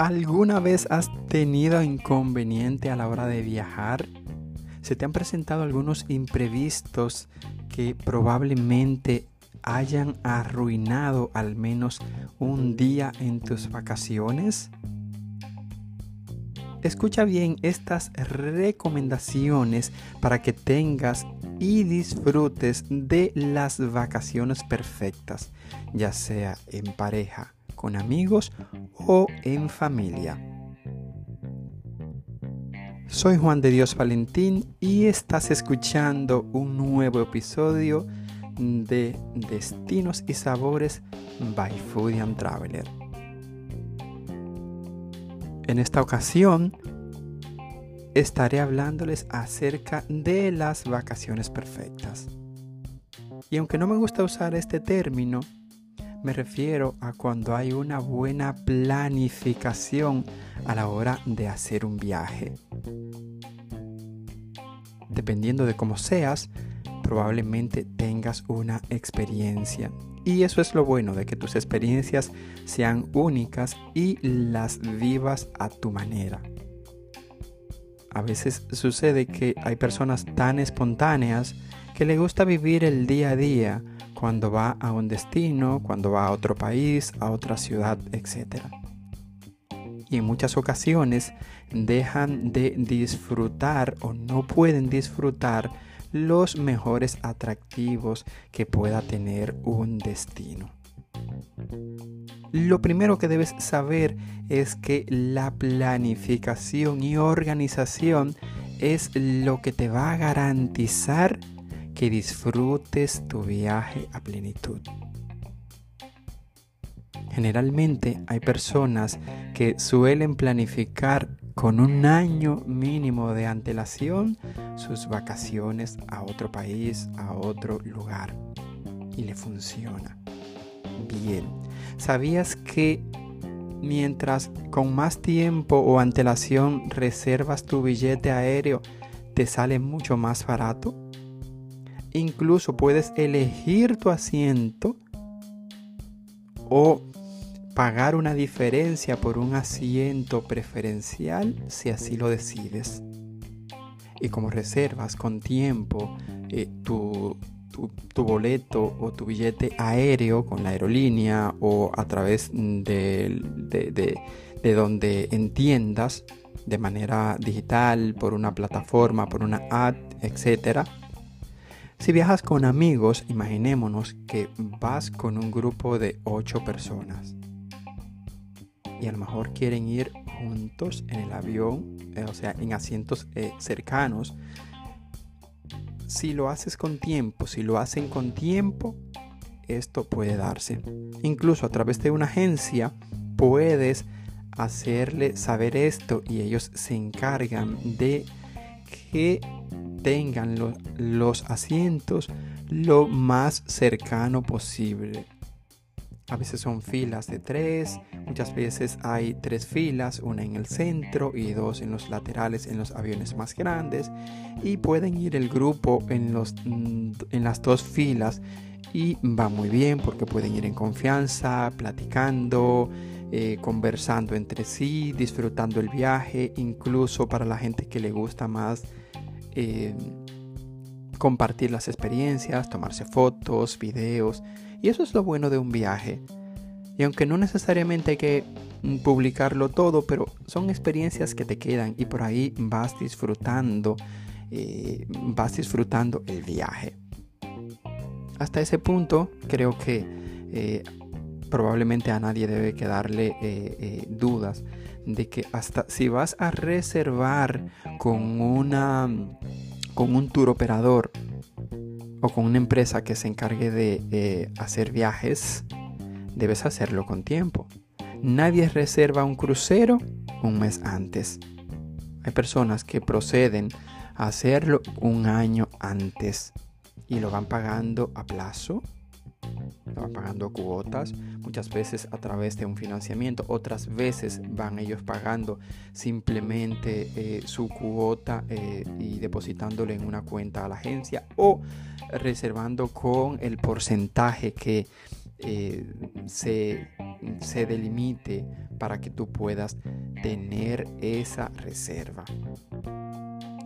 ¿Alguna vez has tenido inconveniente a la hora de viajar? ¿Se te han presentado algunos imprevistos que probablemente hayan arruinado al menos un día en tus vacaciones? Escucha bien estas recomendaciones para que tengas y disfrutes de las vacaciones perfectas, ya sea en pareja, con amigos o en familia. Soy Juan de Dios Valentín y estás escuchando un nuevo episodio de Destinos y Sabores by Food and Traveler. En esta ocasión estaré hablándoles acerca de las vacaciones perfectas. Y aunque no me gusta usar este término, me refiero a cuando hay una buena planificación a la hora de hacer un viaje. Dependiendo de cómo seas, probablemente tengas una experiencia. Y eso es lo bueno de que tus experiencias sean únicas y las vivas a tu manera. A veces sucede que hay personas tan espontáneas que le gusta vivir el día a día cuando va a un destino, cuando va a otro país, a otra ciudad, etc. Y en muchas ocasiones dejan de disfrutar o no pueden disfrutar los mejores atractivos que pueda tener un destino. Lo primero que debes saber es que la planificación y organización es lo que te va a garantizar que disfrutes tu viaje a plenitud. Generalmente hay personas que suelen planificar con un año mínimo de antelación sus vacaciones a otro país, a otro lugar. Y le funciona. Bien, ¿sabías que mientras con más tiempo o antelación reservas tu billete aéreo, te sale mucho más barato? Incluso puedes elegir tu asiento o pagar una diferencia por un asiento preferencial si así lo decides. Y como reservas con tiempo eh, tu, boleto o tu billete aéreo con la aerolínea o a través de, de donde entiendas de manera digital, por una plataforma, por una app, etc., si viajas con amigos, imaginémonos que vas con un grupo de 8 personas y a lo mejor quieren ir juntos en el avión, eh, o sea, en asientos eh, cercanos. Si lo haces con tiempo, si lo hacen con tiempo, esto puede darse. Incluso a través de una agencia puedes hacerle saber esto y ellos se encargan de que tengan los asientos lo más cercano posible. A veces son filas de tres, muchas veces hay tres filas, una en el centro y dos en los laterales en los aviones más grandes. Y pueden ir el grupo en, los, mm, en las dos filas y va muy bien porque pueden ir en confianza, platicando, eh, conversando entre sí, disfrutando el viaje, incluso para la gente que le gusta más eh, compartir las experiencias, tomarse fotos, videos. Y eso es lo bueno de un viaje. Y aunque no necesariamente hay que mm, publicarlo todo, pero son experiencias que te quedan y por ahí vas disfrutando, eh, vas disfrutando el viaje. Hasta ese punto creo que eh, probablemente a nadie debe quedarle dudas de que hasta si vas a reservar con una con un tour operador o con una empresa que se encargue de hacer viajes, debes hacerlo con tiempo. Nadie reserva un crucero un mes antes. Hay personas que proceden a hacerlo un año antes y lo van pagando a plazo van pagando cuotas, muchas veces a través de un financiamiento, otras veces van ellos pagando simplemente eh, su cuota eh, y depositándole en una cuenta a la agencia o reservando con el porcentaje que eh, se, se delimite para que tú puedas tener esa reserva.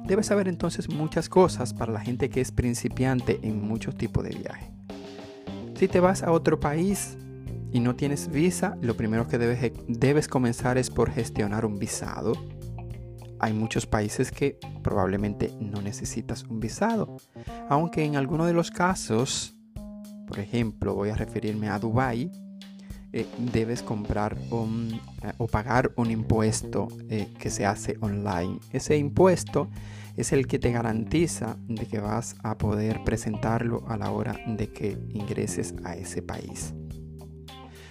Debes saber entonces muchas cosas para la gente que es principiante en muchos tipos de viaje. Si te vas a otro país y no tienes visa, lo primero que debes, debes comenzar es por gestionar un visado. Hay muchos países que probablemente no necesitas un visado, aunque en algunos de los casos, por ejemplo, voy a referirme a Dubai, eh, debes comprar un, eh, o pagar un impuesto eh, que se hace online. Ese impuesto es el que te garantiza de que vas a poder presentarlo a la hora de que ingreses a ese país.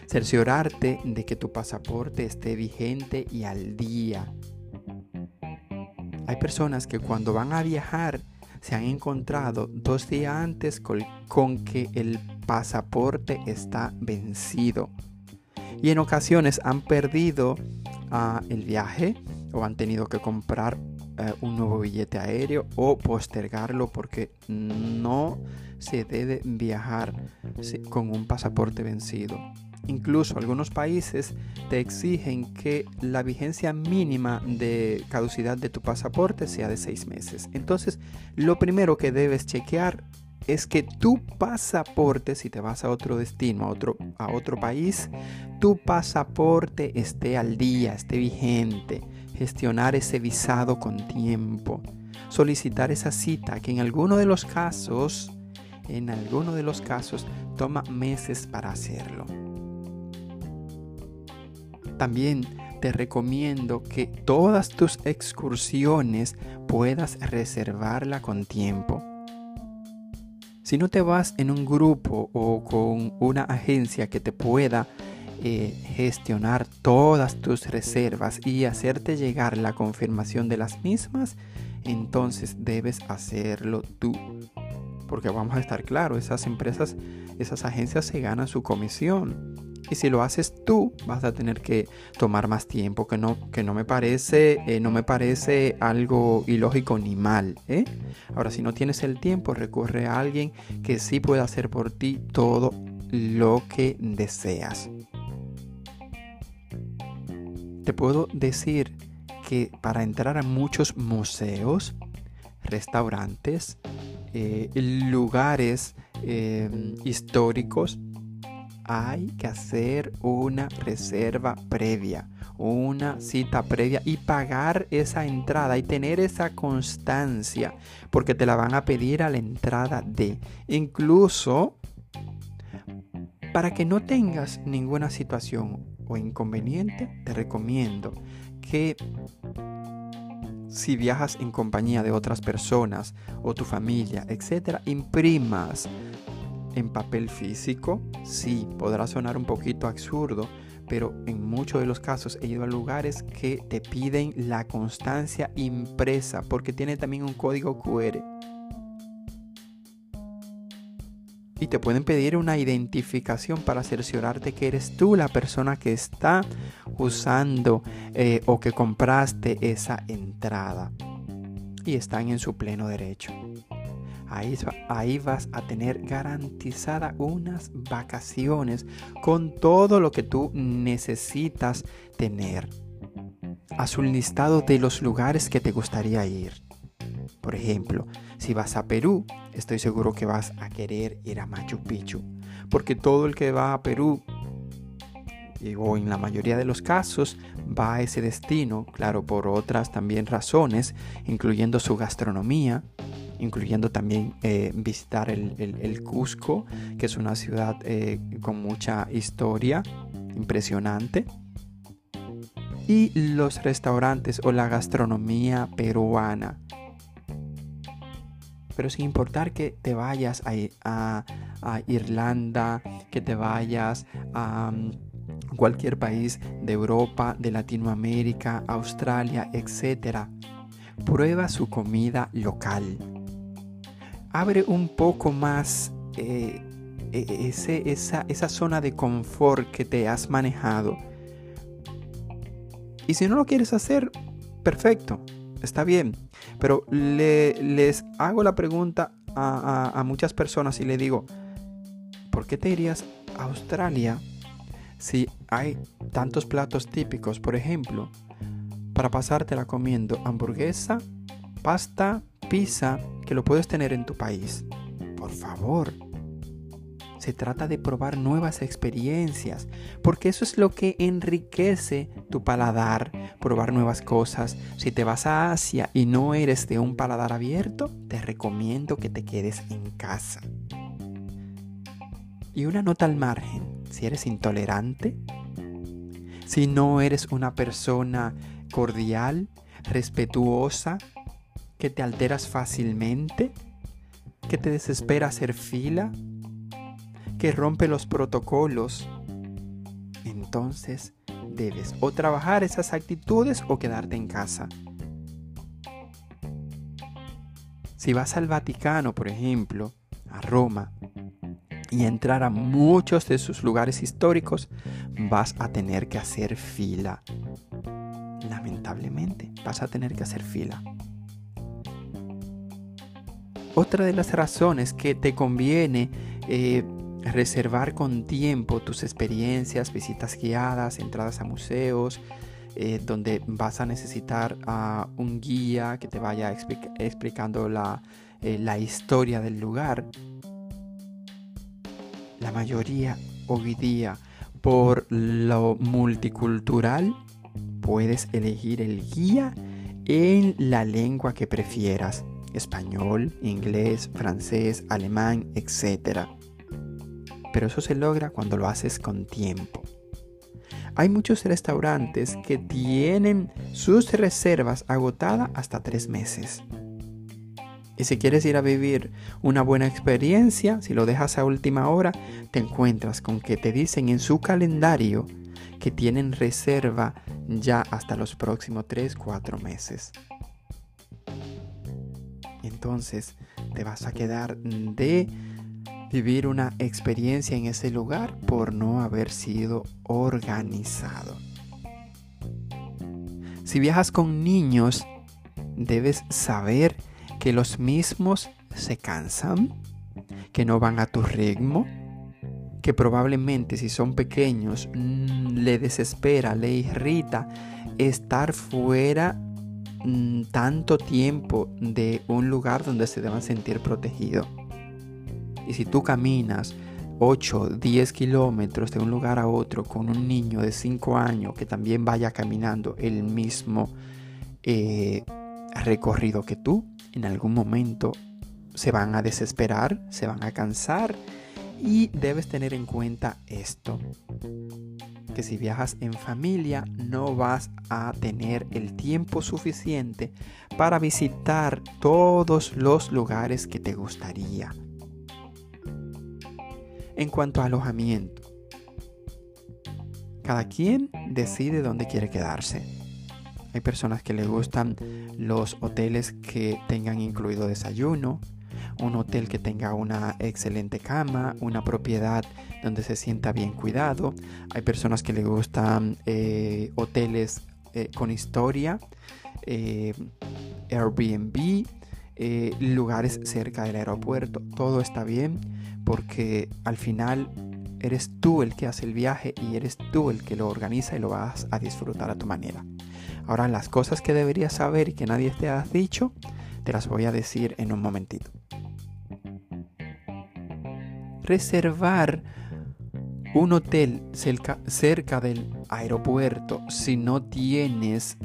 Cerciorarte de que tu pasaporte esté vigente y al día. Hay personas que cuando van a viajar se han encontrado dos días antes con, que el pasaporte está vencido. Y en ocasiones han perdido ah, el viaje o han tenido que comprar eh, un nuevo billete aéreo o postergarlo porque no se debe viajar con un pasaporte vencido. Incluso algunos países te exigen que la vigencia mínima de caducidad de tu pasaporte sea de seis meses. Entonces, lo primero que debes chequear es que tu pasaporte, si te vas a otro destino, a otro, a otro país, tu pasaporte esté al día, esté vigente. Gestionar ese visado con tiempo. Solicitar esa cita que en alguno de los casos, en alguno de los casos, toma meses para hacerlo. También te recomiendo que todas tus excursiones puedas reservarla con tiempo. Si no te vas en un grupo o con una agencia que te pueda eh, gestionar todas tus reservas y hacerte llegar la confirmación de las mismas, entonces debes hacerlo tú. Porque vamos a estar claros, esas empresas, esas agencias se ganan su comisión. Y si lo haces tú, vas a tener que tomar más tiempo, que no, que no me parece, eh, no me parece algo ilógico ni mal. ¿eh? Ahora, si no tienes el tiempo, recurre a alguien que sí pueda hacer por ti todo lo que deseas. Te puedo decir que para entrar a muchos museos, restaurantes, eh, lugares históricos, hay que hacer una reserva previa, una cita previa y pagar esa entrada y tener esa constancia, porque te la van a pedir a la entrada de. Incluso para que no tengas ninguna situación o inconveniente, te recomiendo que si viajas en compañía de otras personas o tu familia, etcétera, imprimas en papel físico, sí, podrá sonar un poquito absurdo, pero en muchos de los casos he ido a lugares que te piden la constancia impresa porque tiene también un código QR. Y te pueden pedir una identificación para cerciorarte que eres tú la persona que está usando eh, o que compraste esa entrada. Y están en su pleno derecho. Ahí, vas a tener garantizada unas vacaciones con todo lo que tú necesitas tener. Haz un listado de los lugares que te gustaría ir. Por ejemplo, si vas a Perú, estoy seguro que vas a querer ir a Machu Picchu. Porque todo el que va a Perú, o en la mayoría de los casos, va a ese destino, claro, por otras también razones, incluyendo su gastronomía, incluyendo también eh, visitar el, Cusco, que es una ciudad eh, con mucha historia, impresionante. Y los restaurantes o la gastronomía peruana. Pero sin importar que te vayas a, Irlanda, que te vayas a mm, cualquier país de Europa, de Latinoamérica, Australia, etc. Prueba su comida local abre un poco más eh, e, esa, esa zona de confort que te has manejado. Y si no lo quieres hacer, perfecto, está bien. Pero les hago la pregunta a, muchas personas y le digo, ¿por qué te irías a Australia si hay tantos platos típicos, por ejemplo, para pasártela comiendo hamburguesa, pasta, pizza, que lo puedes tener en tu país? Por favor. Se trata de probar nuevas experiencias, porque eso es lo que enriquece tu paladar, probar nuevas cosas. Si te vas a Asia y no eres de un paladar abierto, te recomiendo que te quedes en casa. Y una nota al margen, si eres intolerante, si no eres una persona cordial, respetuosa, que te alteras fácilmente, que te desespera hacer fila, que rompe los protocolos, entonces debes o trabajar esas actitudes o quedarte en casa. Si vas al Vaticano, por ejemplo, a Roma, y entrar a muchos de sus lugares históricos, vas a tener que hacer fila. Lamentablemente, vas a tener que hacer fila. Otra de las razones que te conviene eh, reservar con tiempo tus experiencias, visitas guiadas, entradas a museos, eh, donde vas a necesitar a un guía que te vaya explicando la, eh, la historia del lugar. La mayoría hoy día, por lo multicultural, puedes elegir el guía en la lengua que prefieras, español, inglés, francés, alemán, etc pero eso se logra cuando lo haces con tiempo. Hay muchos restaurantes que tienen sus reservas agotadas hasta tres meses. Y si quieres ir a vivir una buena experiencia, si lo dejas a última hora, te encuentras con que te dicen en su calendario que tienen reserva ya hasta los próximos 3-4 meses. Entonces te vas a quedar de vivir una experiencia en ese lugar por no haber sido organizado. Si viajas con niños, debes saber que los mismos se cansan, que no van a tu ritmo, que probablemente si son pequeños mm, le desespera, le irrita estar fuera mm, tanto tiempo de un lugar donde se deban sentir protegidos. Y si tú caminas 8, 10 kilómetros de un lugar a otro con un niño de 5 años que también vaya caminando el mismo eh, recorrido que tú, en algún momento se van a desesperar, se van a cansar y debes tener en cuenta esto, que si viajas en familia no vas a tener el tiempo suficiente para visitar todos los lugares que te gustaría en cuanto a alojamiento. Cada quien decide dónde quiere quedarse. Hay personas que les gustan los hoteles que tengan incluido desayuno, un hotel que tenga una excelente cama, una propiedad donde se sienta bien cuidado. Hay personas que les gustan eh, hoteles eh, con historia, eh, Airbnb, lugares cerca del aeropuerto. Todo está bien porque al final eres tú el que hace el viaje y eres tú el que lo organiza y lo vas a disfrutar a tu manera. Ahora las cosas que deberías saber y que nadie te ha dicho, te las voy a decir en un momentito. Reservar un hotel cerca, del aeropuerto si no tienes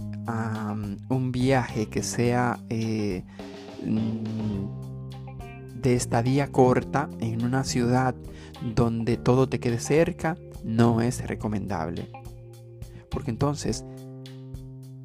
un viaje que sea eh, mm, de estadía corta en una ciudad donde todo te quede cerca no es recomendable. Porque entonces,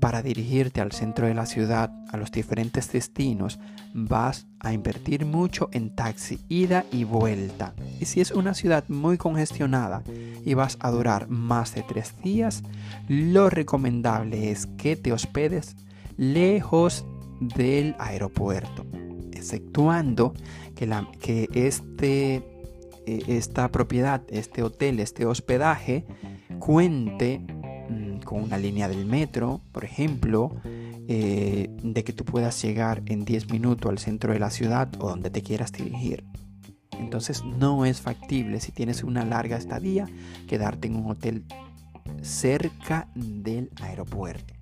para dirigirte al centro de la ciudad, a los diferentes destinos, vas a invertir mucho en taxi, ida y vuelta. Y si es una ciudad muy congestionada y vas a durar más de tres días, lo recomendable es que te hospedes lejos del aeropuerto, exceptuando que, la, que este, eh, esta propiedad, este hotel, este hospedaje cuente con una línea del metro, por ejemplo, eh, de que tú puedas llegar en 10 minutos al centro de la ciudad o donde te quieras dirigir. Entonces no es factible si tienes una larga estadía quedarte en un hotel cerca del aeropuerto.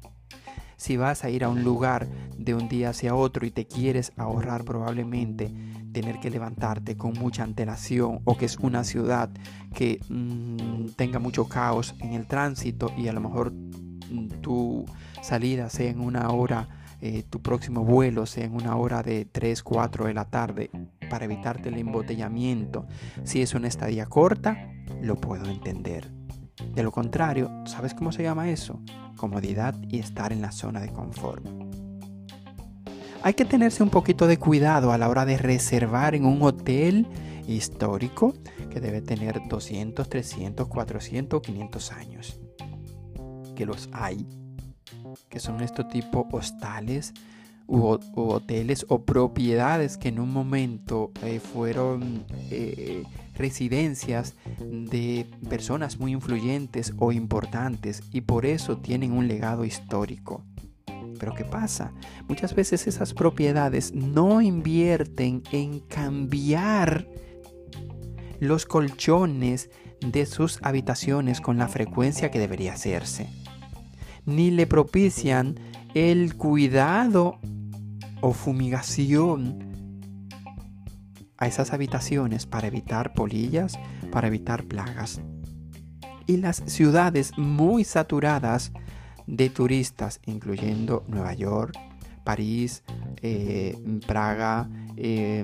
Si vas a ir a un lugar de un día hacia otro y te quieres ahorrar probablemente tener que levantarte con mucha antelación o que es una ciudad que mm, tenga mucho caos en el tránsito y a lo mejor mm, tu salida sea en una hora, eh, tu próximo vuelo sea en una hora de 3, 4 de la tarde para evitarte el embotellamiento. Si es una estadía corta, lo puedo entender. De lo contrario, ¿sabes cómo se llama eso? Comodidad y estar en la zona de confort. Hay que tenerse un poquito de cuidado a la hora de reservar en un hotel histórico que debe tener 200, 300, 400 500 años. Que los hay. Que son estos tipo hostales hoteles o propiedades que en un momento eh, fueron eh, residencias de personas muy influyentes o importantes y por eso tienen un legado histórico. Pero ¿qué pasa? Muchas veces esas propiedades no invierten en cambiar los colchones de sus habitaciones con la frecuencia que debería hacerse. Ni le propician el cuidado o fumigación a esas habitaciones para evitar polillas, para evitar plagas. Y las ciudades muy saturadas de turistas, incluyendo Nueva York, París, eh, Praga, eh,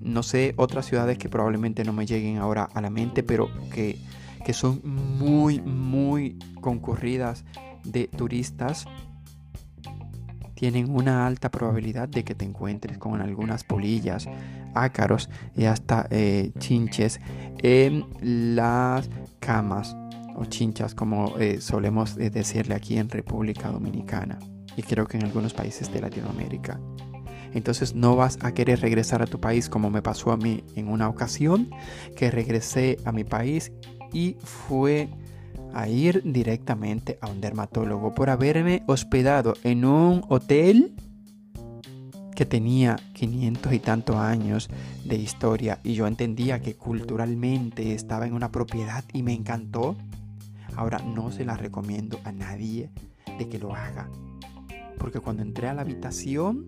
no sé, otras ciudades que probablemente no me lleguen ahora a la mente, pero que, que son muy, muy concurridas de turistas, tienen una alta probabilidad de que te encuentres con algunas polillas, ácaros y hasta eh, chinches en las camas o chinchas como eh, solemos eh, decirle aquí en República Dominicana y creo que en algunos países de Latinoamérica. Entonces no vas a querer regresar a tu país como me pasó a mí en una ocasión que regresé a mi país y fue a ir directamente a un dermatólogo por haberme hospedado en un hotel que tenía 500 y tantos años de historia y yo entendía que culturalmente estaba en una propiedad y me encantó Ahora no se la recomiendo a nadie de que lo haga. Porque cuando entré a la habitación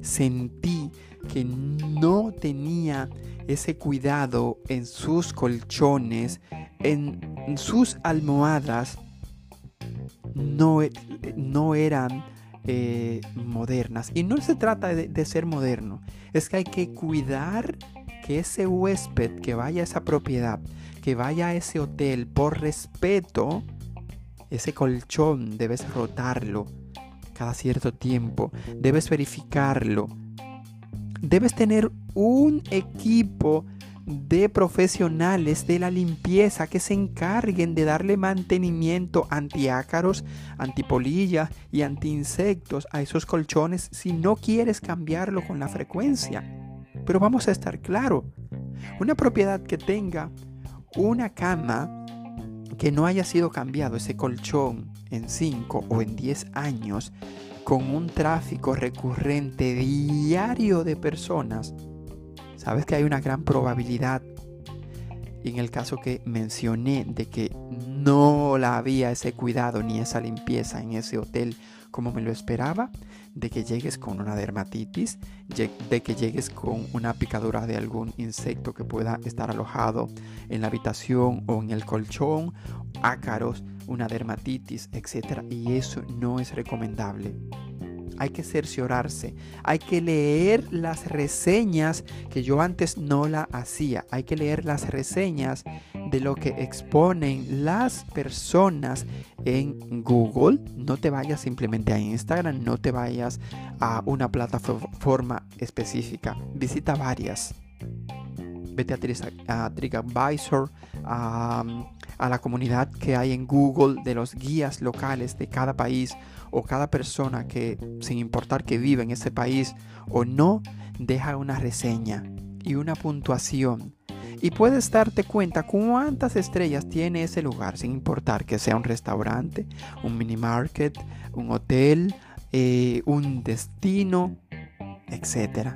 sentí que no tenía ese cuidado en sus colchones, en sus almohadas. No, no eran eh, modernas. Y no se trata de, de ser moderno. Es que hay que cuidar que ese huésped que vaya a esa propiedad que vaya a ese hotel por respeto, ese colchón debes rotarlo cada cierto tiempo, debes verificarlo. Debes tener un equipo de profesionales de la limpieza que se encarguen de darle mantenimiento antiácaros, antipolillas y antiinsectos a esos colchones si no quieres cambiarlo con la frecuencia. Pero vamos a estar claro, una propiedad que tenga una cama que no haya sido cambiado ese colchón en 5 o en 10 años con un tráfico recurrente diario de personas, sabes que hay una gran probabilidad en el caso que mencioné de que no la había ese cuidado ni esa limpieza en ese hotel como me lo esperaba, de que llegues con una dermatitis, de que llegues con una picadura de algún insecto que pueda estar alojado en la habitación o en el colchón, ácaros, una dermatitis, etc. Y eso no es recomendable hay que cerciorarse, hay que leer las reseñas que yo antes no la hacía, hay que leer las reseñas de lo que exponen las personas en Google. No te vayas simplemente a Instagram, no te vayas a una plataforma específica, visita varias. Vete a, a TripAdvisor, a, a la comunidad que hay en Google de los guías locales de cada país o cada persona que, sin importar que viva en ese país o no, deja una reseña y una puntuación. Y puedes darte cuenta cuántas estrellas tiene ese lugar, sin importar que sea un restaurante, un mini market, un hotel, eh, un destino, etc.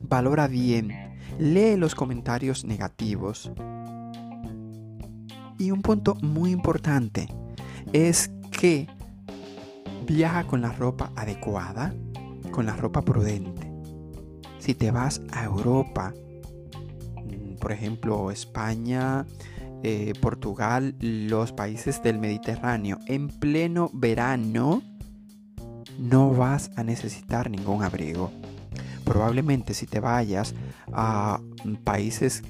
Valora bien lee los comentarios negativos. Y un punto muy importante es que viaja con la ropa adecuada, con la ropa prudente. Si te vas a Europa, mm, por ejemplo España, eh, Portugal, los países del Mediterráneo, en pleno verano, no vas a necesitar ningún abrigo. Probablemente si te vayas a países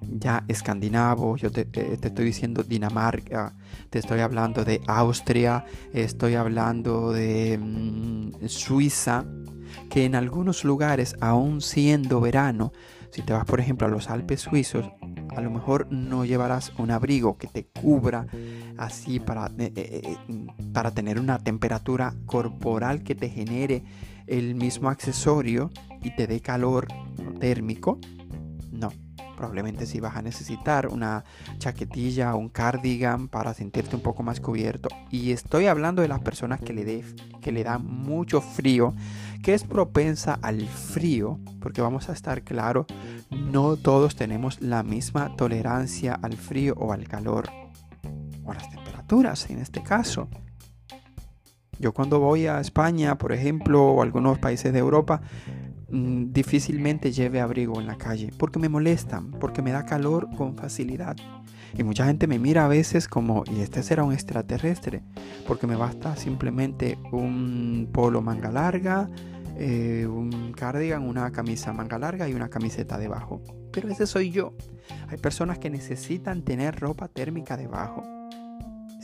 ya escandinavos, yo te, estoy diciendo Dinamarca, te estoy hablando de Austria, estoy hablando de mm, Suiza, que en algunos lugares, aún siendo verano, si te vas por ejemplo a los Alpes suizos, a lo mejor no llevarás un abrigo que te cubra así para, eh, eh, eh, para tener una temperatura corporal que te genere el mismo accesorio y te dé calor térmico. No, probablemente si vas a necesitar una chaquetilla o un cardigan para sentirte un poco más cubierto. Y estoy hablando de las personas que le, de, que le dan mucho frío, que es propensa al frío, porque vamos a estar claro, no todos tenemos la misma tolerancia al frío o al calor, o a las temperaturas en este caso. Yo cuando voy a España, por ejemplo, o algunos países de Europa, Mm, difícilmente lleve abrigo en la calle porque me molestan, porque me da calor con facilidad. Y mucha gente me mira a veces como, y este será un extraterrestre, porque me basta simplemente un polo manga larga, eh, un cardigan, una camisa manga larga y una camiseta debajo. Pero ese soy yo. Hay personas que necesitan tener ropa térmica debajo.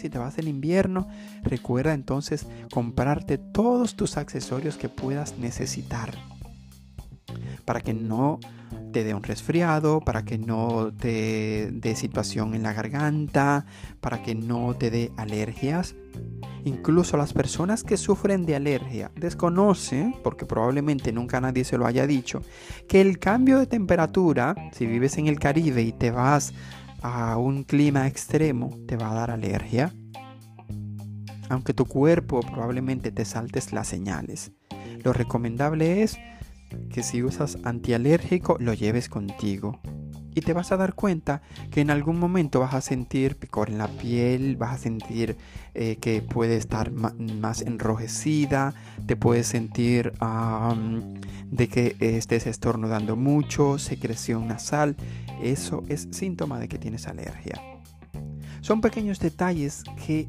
Si te vas en invierno, recuerda entonces comprarte todos tus accesorios que puedas necesitar para que no te dé un resfriado, para que no te dé situación en la garganta, para que no te dé alergias. Incluso las personas que sufren de alergia desconocen, porque probablemente nunca nadie se lo haya dicho, que el cambio de temperatura, si vives en el Caribe y te vas a un clima extremo, te va a dar alergia. Aunque tu cuerpo probablemente te saltes las señales. Lo recomendable es que si usas antialérgico lo lleves contigo. Y te vas a dar cuenta que en algún momento vas a sentir picor en la piel, vas a sentir eh, que puede estar más enrojecida, te puedes sentir de que estés estornudando mucho, secreción nasal. Eso es síntoma de que tienes alergia. Son pequeños detalles que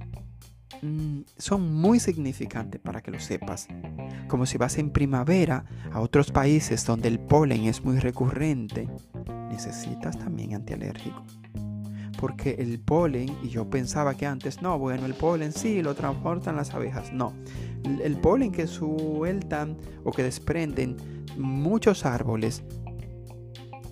son muy significantes para que lo sepas. Como si vas en primavera a otros países donde el polen es muy recurrente, necesitas también antialérgico. Porque el polen, y yo pensaba que antes, no, bueno, el polen sí lo transportan las abejas. No, el polen que sueltan o que desprenden muchos árboles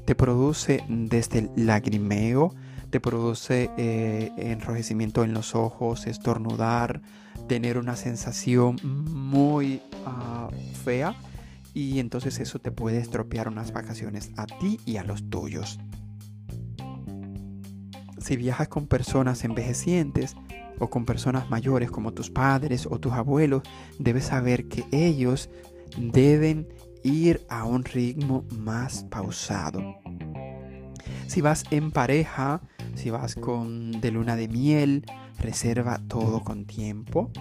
te produce desde el lagrimeo, te produce eh, enrojecimiento en los ojos, estornudar, tener una sensación muy ah, fea y entonces eso te puede estropear unas vacaciones a ti y a los tuyos. Si viajas con personas envejecientes o con personas mayores como tus padres o tus abuelos, debes saber que ellos deben ir a un ritmo más pausado. Si vas en pareja, si vas con de luna de miel, reserva todo con tiempo.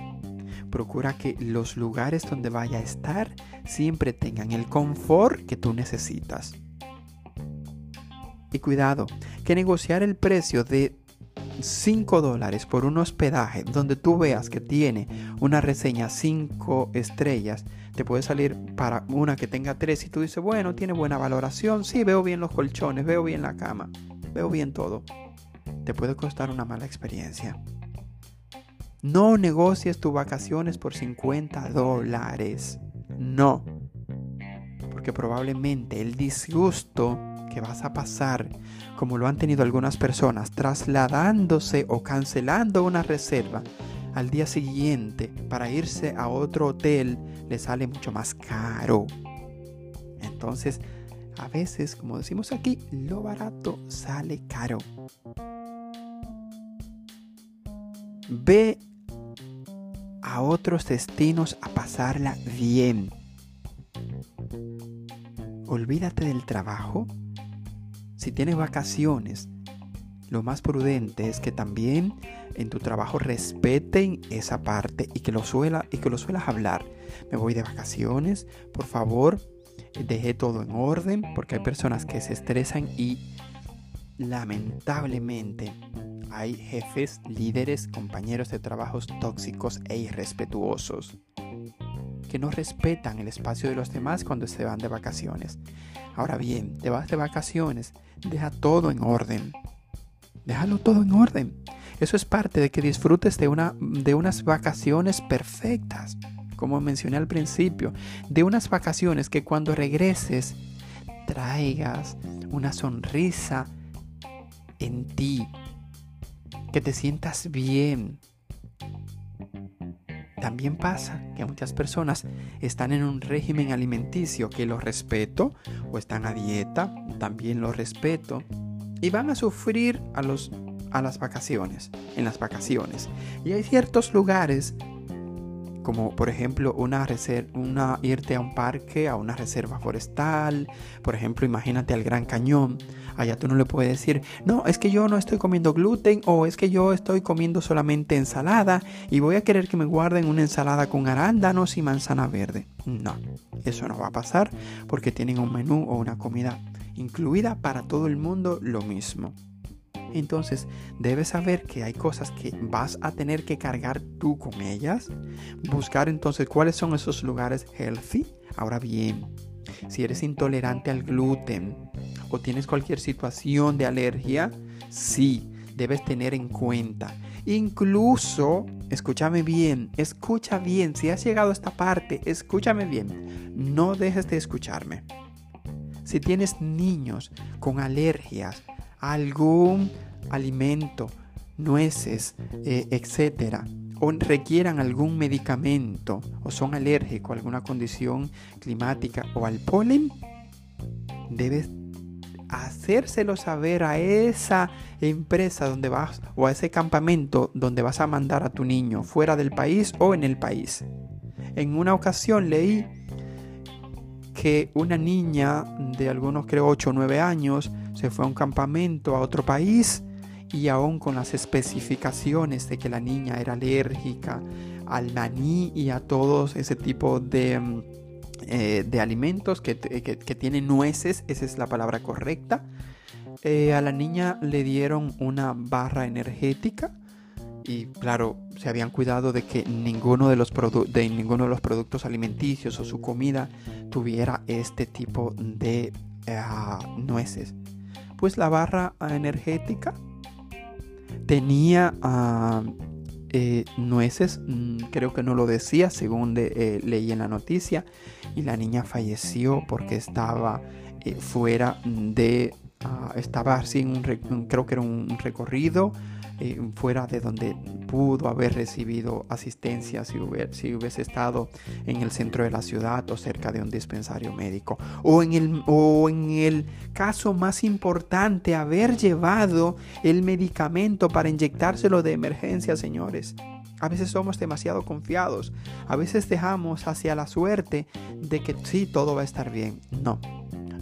Procura que los lugares donde vaya a estar siempre tengan el confort que tú necesitas. Y cuidado, que negociar el precio de 5 dólares por un hospedaje donde tú veas que tiene una reseña 5 estrellas, te puede salir para una que tenga 3 y tú dices, bueno, tiene buena valoración, sí, veo bien los colchones, veo bien la cama, veo bien todo te puede costar una mala experiencia. No negocies tus vacaciones por 50 dólares. No. Porque probablemente el disgusto que vas a pasar, como lo han tenido algunas personas, trasladándose o cancelando una reserva al día siguiente para irse a otro hotel, le sale mucho más caro. Entonces, a veces, como decimos aquí, lo barato sale caro. Ve a otros destinos a pasarla bien. Olvídate del trabajo si tienes vacaciones, lo más prudente es que también en tu trabajo respeten esa parte y que lo suela y que lo suelas hablar. Me voy de vacaciones, por favor, dejé todo en orden porque hay personas que se estresan y lamentablemente hay jefes, líderes, compañeros de trabajos tóxicos e irrespetuosos que no respetan el espacio de los demás cuando se van de vacaciones. Ahora bien, te vas de vacaciones, deja todo en orden. Déjalo todo en orden. Eso es parte de que disfrutes de, una, de unas vacaciones perfectas, como mencioné al principio, de unas vacaciones que cuando regreses traigas una sonrisa en ti, que te sientas bien. También pasa que muchas personas están en un régimen alimenticio que lo respeto o están a dieta, también lo respeto y van a sufrir a, los, a las vacaciones, en las vacaciones. Y hay ciertos lugares, como por ejemplo una, una irte a un parque, a una reserva forestal, por ejemplo imagínate al Gran Cañón, allá tú no le puedes decir, no, es que yo no estoy comiendo gluten o es que yo estoy comiendo solamente ensalada y voy a querer que me guarden una ensalada con arándanos y manzana verde. No, eso no va a pasar porque tienen un menú o una comida incluida para todo el mundo lo mismo. Entonces debes saber que hay cosas que vas a tener que cargar tú con ellas. Buscar entonces cuáles son esos lugares healthy. Ahora bien, si eres intolerante al gluten o tienes cualquier situación de alergia, sí, debes tener en cuenta. Incluso, escúchame bien, escucha bien, si has llegado a esta parte, escúchame bien, no dejes de escucharme. Si tienes niños con alergias algún alimento, nueces, eh, etcétera, o requieran algún medicamento o son alérgicos a alguna condición climática o al polen, debes hacérselo saber a esa empresa donde vas o a ese campamento donde vas a mandar a tu niño fuera del país o en el país. En una ocasión leí que una niña de algunos creo 8 o 9 años se fue a un campamento a otro país y aún con las especificaciones de que la niña era alérgica al maní y a todos ese tipo de, mm, eh, de alimentos que, que, tienen nueces, esa es la palabra correcta. Eh, a la niña le dieron una barra energética y claro, se habían cuidado de que ninguno de los, de ninguno de los productos alimenticios o su comida tuviera este tipo de eh, nueces. Pues la barra energética. Tenía ah, eh, nueces, mm, creo que no lo decía según eh, leí en la noticia, y la niña falleció porque estaba fuera de, ah, estaba así en un, creo que era un recorrido eh, fuera de donde pudo haber recibido asistencia si, si hubiese estado en el centro de la ciudad o cerca de un dispensario médico. O en, el, o en el caso más importante, haber llevado el medicamento para inyectárselo de emergencia, señores. A veces somos demasiado confiados. A veces dejamos hacia la suerte de que sí, todo va a estar bien. No.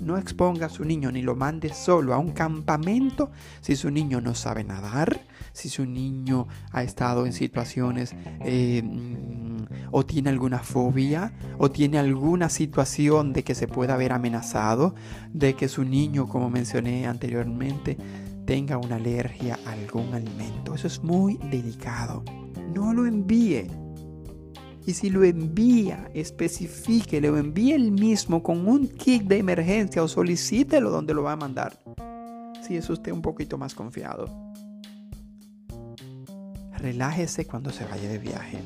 No exponga a su niño ni lo mande solo a un campamento si su niño no sabe nadar, si su niño ha estado en situaciones eh, mm, o tiene alguna fobia o tiene alguna situación de que se pueda ver amenazado, de que su niño, como mencioné anteriormente, tenga una alergia a algún alimento. Eso es muy delicado. No lo envíe. Y si lo envía, especifique, lo envíe el mismo con un kit de emergencia o solicítelo donde lo va a mandar. Si es usted un poquito más confiado. Relájese cuando se vaya de viaje.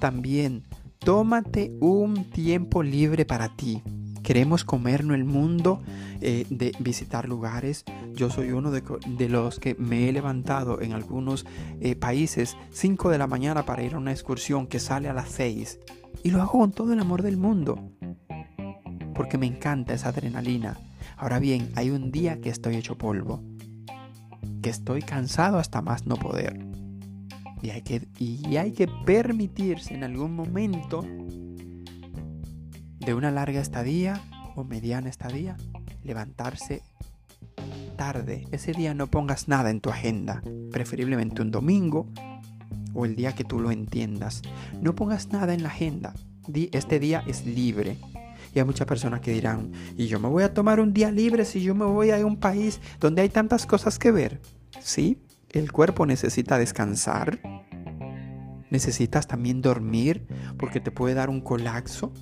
También tómate un tiempo libre para ti. Queremos comernos el mundo, eh, de visitar lugares. Yo soy uno de, los que me he levantado en algunos eh, países 5 de la mañana para ir a una excursión que sale a las 6. Y lo hago con todo el amor del mundo. Porque me encanta esa adrenalina. Ahora bien, hay un día que estoy hecho polvo. Que estoy cansado hasta más no poder. Y hay que, y hay que permitirse en algún momento de una larga estadía o mediana estadía levantarse tarde. Ese día no pongas nada en tu agenda, preferiblemente un domingo o el día que tú lo entiendas. No pongas nada en la agenda. Este día es libre. Y hay muchas personas que dirán, ¿y yo me voy a tomar un día libre si yo me voy a un país donde hay tantas cosas que ver? Sí, el cuerpo necesita descansar. Necesitas también dormir porque te puede dar un colapso.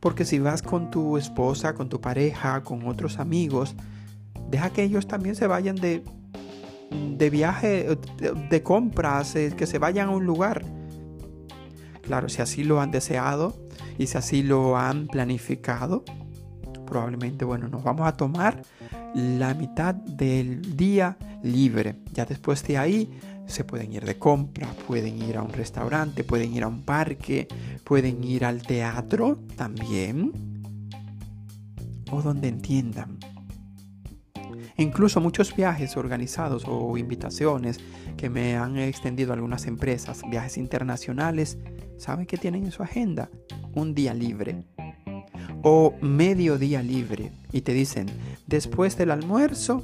Porque si vas con tu esposa, con tu pareja, con otros amigos, deja que ellos también se vayan de, de viaje, de, compras, eh, que se vayan a un lugar. Claro, si así lo han deseado y si así lo han planificado, probablemente, bueno, nos vamos a tomar la mitad del día libre. Ya después de ahí se pueden ir de compra, pueden ir a un restaurante, pueden ir a un parque, pueden ir al teatro también. O donde entiendan. Incluso muchos viajes organizados o invitaciones que me han extendido algunas empresas, viajes internacionales, ¿saben qué tienen en su agenda? Un día libre o medio día libre y te dicen, después del almuerzo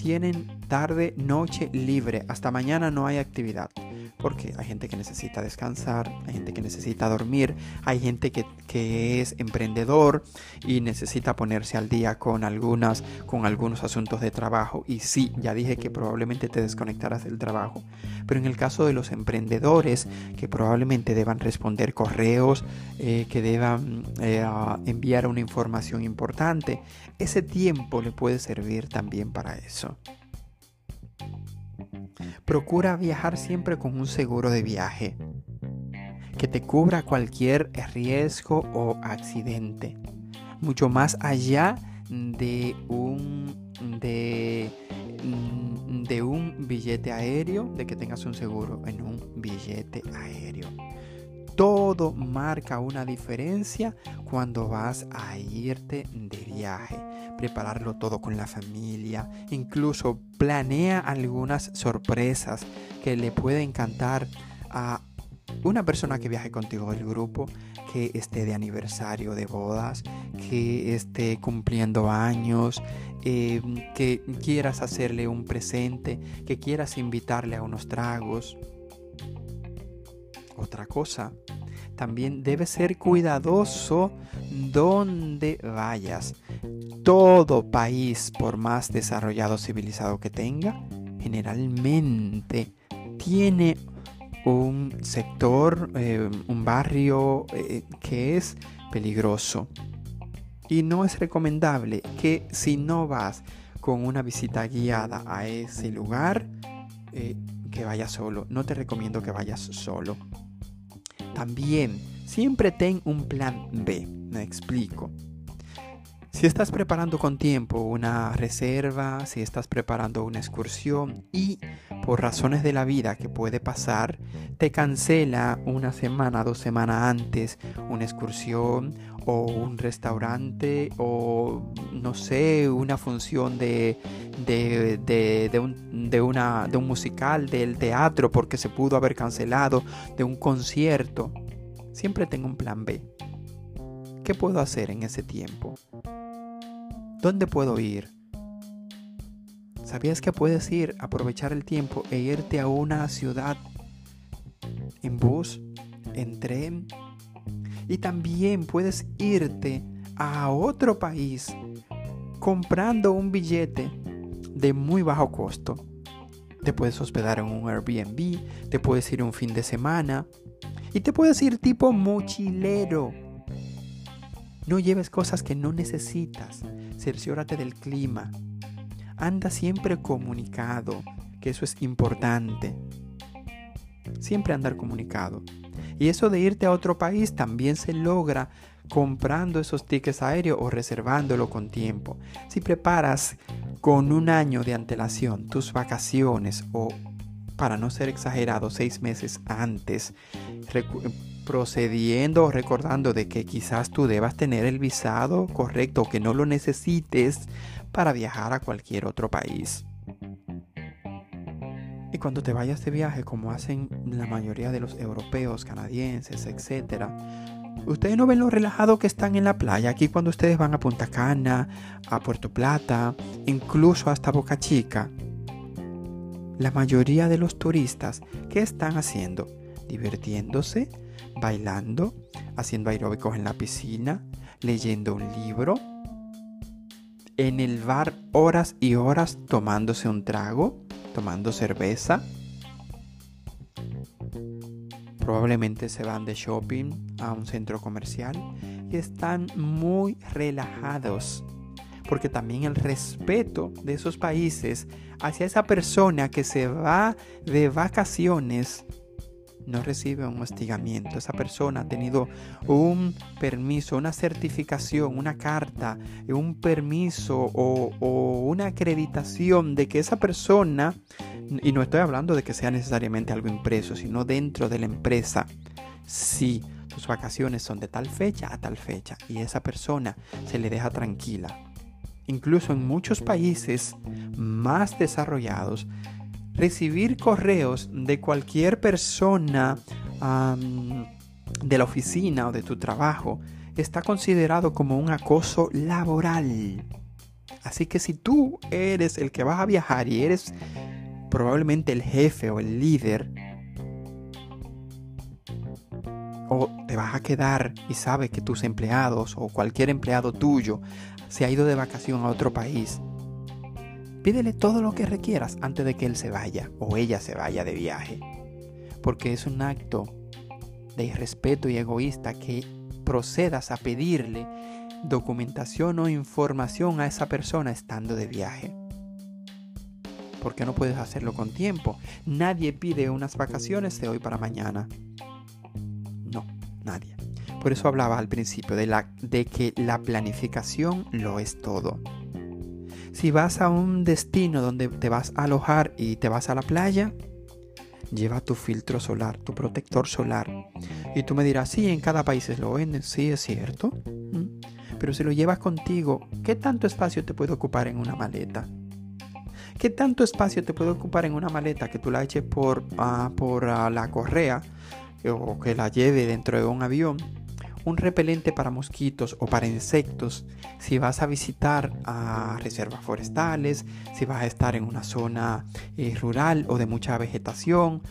tienen tarde, noche libre, hasta mañana no hay actividad porque hay gente que necesita descansar, hay gente que necesita dormir, hay gente que, es emprendedor y necesita ponerse al día con, algunas, con algunos asuntos de trabajo. Y sí, ya dije que probablemente te desconectarás del trabajo, pero en el caso de los emprendedores que probablemente deban responder correos, eh, que deban eh, enviar una información importante, ese tiempo le puede servir también para eso. Procura viajar siempre con un seguro de viaje que te cubra cualquier riesgo o accidente. Mucho más allá de un, de, de un billete aéreo, de que tengas un seguro en un billete aéreo. Todo marca una diferencia cuando vas a irte de viaje prepararlo todo con la familia, incluso planea algunas sorpresas que le puede encantar a una persona que viaje contigo del grupo, que esté de aniversario de bodas, que esté cumpliendo años, em, que quieras hacerle un presente, que quieras invitarle a unos tragos. Otra cosa, también debes ser cuidadoso donde vayas todo país, por más desarrollado civilizado que tenga, generalmente tiene un sector, eh, un barrio eh, que es peligroso. Y no es recomendable que si no vas con una visita guiada a ese lugar, eh, que vayas solo. No te recomiendo que vayas solo. También, siempre ten un plan B. Me explico. Si estás preparando con tiempo una reserva, si estás preparando una excursión y por razones de la vida que puede pasar, te cancela una semana, dos semanas antes una excursión o un restaurante o no sé, una función de, de, un, de, una, de un musical, del teatro porque se pudo haber cancelado, de un concierto, siempre tengo un plan B. ¿Qué puedo hacer en ese tiempo? ¿Dónde puedo ir? ¿Sabías que puedes ir, aprovechar el tiempo e irte a una ciudad en bus, en tren? Y también puedes irte a otro país comprando un billete de muy bajo costo. Te puedes hospedar en un Airbnb, te puedes ir un fin de semana y te puedes ir tipo mochilero. No lleves cosas que no necesitas cerciórate del clima. Anda siempre comunicado, que eso es importante. Siempre andar comunicado. Y eso de irte a otro país también se logra comprando esos tickets aéreos o reservándolo con tiempo. Si preparas con un año de antelación tus vacaciones o, para no ser exagerado, seis meses antes, procediendo o recordando de que quizás tú debas tener el visado correcto o que no lo necesites para viajar a cualquier otro país. Y cuando te vayas de viaje, como hacen la mayoría de los europeos, canadienses, etc., Ustedes no ven lo relajado que están en la playa. Aquí cuando ustedes van a Punta Cana, a Puerto Plata, incluso hasta Boca Chica. La mayoría de los turistas, ¿qué están haciendo? Divirtiéndose, bailando, haciendo aeróbicos en la piscina, leyendo un libro, en el bar horas y horas tomándose un trago, tomando cerveza. Probablemente se van de shopping a un centro comercial y están muy relajados. Porque también el respeto de esos países hacia esa persona que se va de vacaciones no recibe un hostigamiento. Esa persona ha tenido un permiso, una certificación, una carta, un permiso o, una acreditación de que esa persona, y no estoy hablando de que sea necesariamente algo impreso, sino dentro de la empresa, sí, tus vacaciones son de tal fecha a tal fecha y esa persona se le deja tranquila. Incluso en muchos países más desarrollados, recibir correos de cualquier persona de la oficina o de tu trabajo está considerado como un acoso laboral. Así que si tú eres el que vas a viajar y eres probablemente el jefe o el líder, o te vas a quedar y sabes que tus empleados o cualquier empleado tuyo se ha ido de vacación a otro país, Pídele todo lo que requieras antes de que él se vaya o ella se vaya de viaje. Porque es un acto de irrespeto y egoísta que procedas a pedirle documentación o información a esa persona estando de viaje. Porque no puedes hacerlo con tiempo. Nadie pide unas vacaciones de hoy para mañana. No, nadie. Por eso hablaba al principio de, de que la planificación lo es todo. Si vas a un destino donde te vas a alojar y te vas a la playa, lleva tu filtro solar, tu protector solar. Y tú me dirás, sí, en cada país lo venden, sí, es cierto. ¿Mm? Pero si lo llevas contigo, ¿qué tanto espacio te puede ocupar en una maleta? ¿Qué tanto espacio te puede ocupar en una maleta que tú la eches por, ah, ah, la correa o que la lleve dentro de un avión? Un repelente para mosquitos o para insectos si vas a visitar a reservas forestales, si vas a estar en una zona eh, rural o de mucha vegetación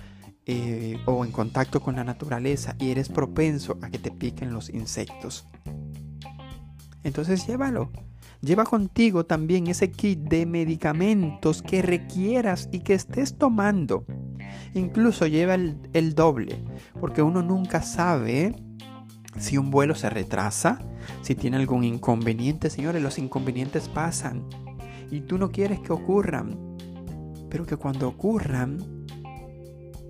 eh, o en contacto con la naturaleza y eres propenso a que te piquen los insectos. Entonces llévalo. Lleva contigo también ese kit de medicamentos que requieras y que estés tomando. Incluso lleva el, el doble, porque uno nunca sabe si un vuelo se retrasa, si tiene algún inconveniente, señores, los inconvenientes pasan y tú no quieres que ocurran, pero que cuando ocurran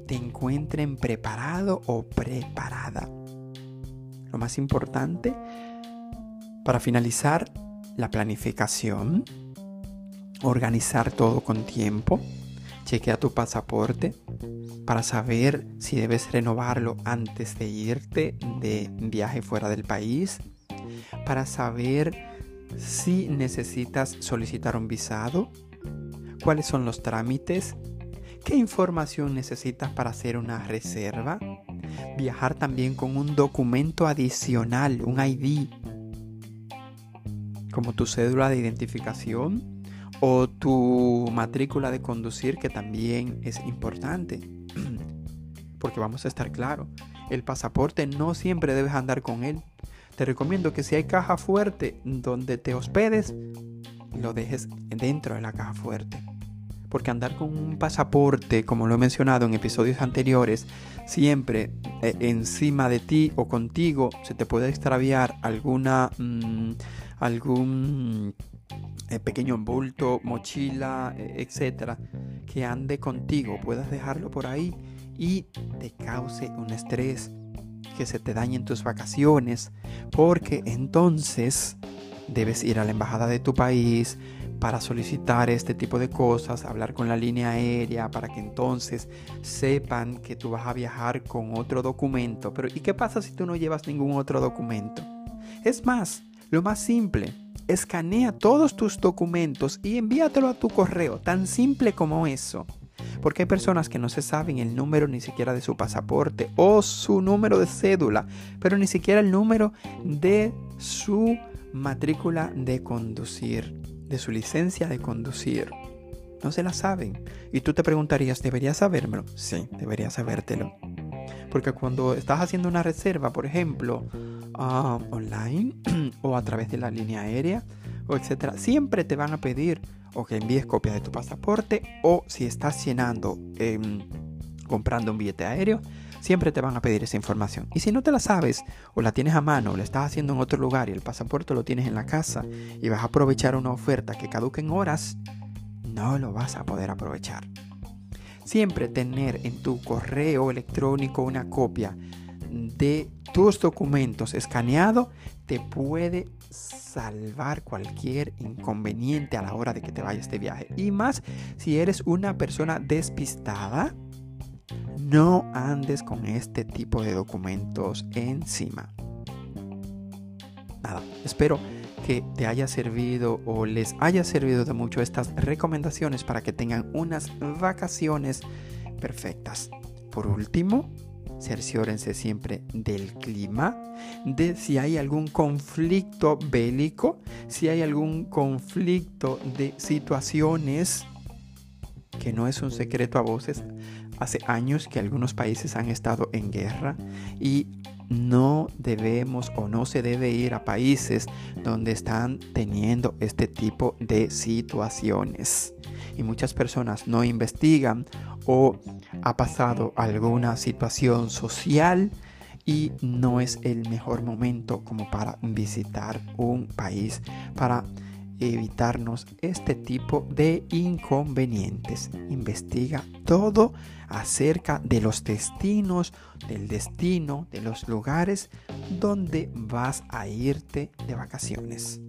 te encuentren preparado o preparada. Lo más importante, para finalizar, la planificación, organizar todo con tiempo, chequea tu pasaporte, para saber si debes renovarlo antes de irte de viaje fuera del país, para saber si necesitas solicitar un visado, cuáles son los trámites, qué información necesitas para hacer una reserva, viajar también con un documento adicional, un ID, como tu cédula de identificación o tu matrícula de conducir que también es importante. Porque vamos a estar claro, el pasaporte no siempre debes andar con él. Te recomiendo que si hay caja fuerte donde te hospedes, lo dejes dentro de la caja fuerte. Porque andar con un pasaporte, como lo he mencionado en episodios anteriores, siempre eh, encima de ti o contigo se te puede extraviar alguna mm, algún eh, pequeño bulto, mochila, eh, etcétera, que ande contigo, puedas dejarlo por ahí y te cause un estrés, que se te dañen tus vacaciones, porque entonces debes ir a la embajada de tu país para solicitar este tipo de cosas, hablar con la línea aérea para que entonces sepan que tú vas a viajar con otro documento. Pero ¿y qué pasa si tú no llevas ningún otro documento? Es más, lo más simple, escanea todos tus documentos y envíatelo a tu correo, tan simple como eso. Porque hay personas que no se saben el número ni siquiera de su pasaporte o su número de cédula, pero ni siquiera el número de su matrícula de conducir, de su licencia de conducir. No se la saben. Y tú te preguntarías, ¿deberías sabérmelo? Sí, deberías sabértelo. Porque cuando estás haciendo una reserva, por ejemplo, ah, online o a través de la línea aérea, o etcétera, siempre te van a pedir o que envíes copia de tu pasaporte o si estás llenando, em, comprando un billete aéreo, siempre te van a pedir esa información. Y si no te la sabes o la tienes a mano o la estás haciendo en otro lugar y el pasaporte lo tienes en la casa y vas a aprovechar una oferta que caduque en horas, no lo vas a poder aprovechar. Siempre tener en tu correo electrónico una copia de tus documentos escaneado te puede salvar cualquier inconveniente a la hora de que te vayas de viaje. Y más si eres una persona despistada, no andes con este tipo de documentos encima. Nada, espero que te haya servido o les haya servido de mucho estas recomendaciones para que tengan unas vacaciones perfectas. Por último, cerciórense siempre del clima, de si hay algún conflicto bélico, si hay algún conflicto de situaciones que no es un secreto a voces. Hace años que algunos países han estado en guerra y no debemos o no se debe ir a países donde están teniendo este tipo de situaciones. Y muchas personas no investigan o ha pasado alguna situación social y no es el mejor momento como para visitar un país para evitarnos este tipo de inconvenientes. Investiga todo acerca de los destinos, del destino, de los lugares donde vas a irte de vacaciones.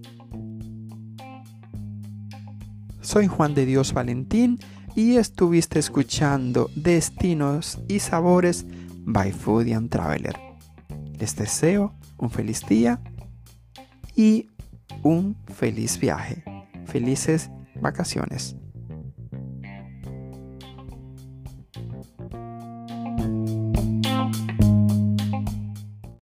Soy Juan de Dios Valentín y estuviste escuchando Destinos y Sabores by Foodie and Traveler. Les deseo un feliz día y un feliz viaje. Felices vacaciones.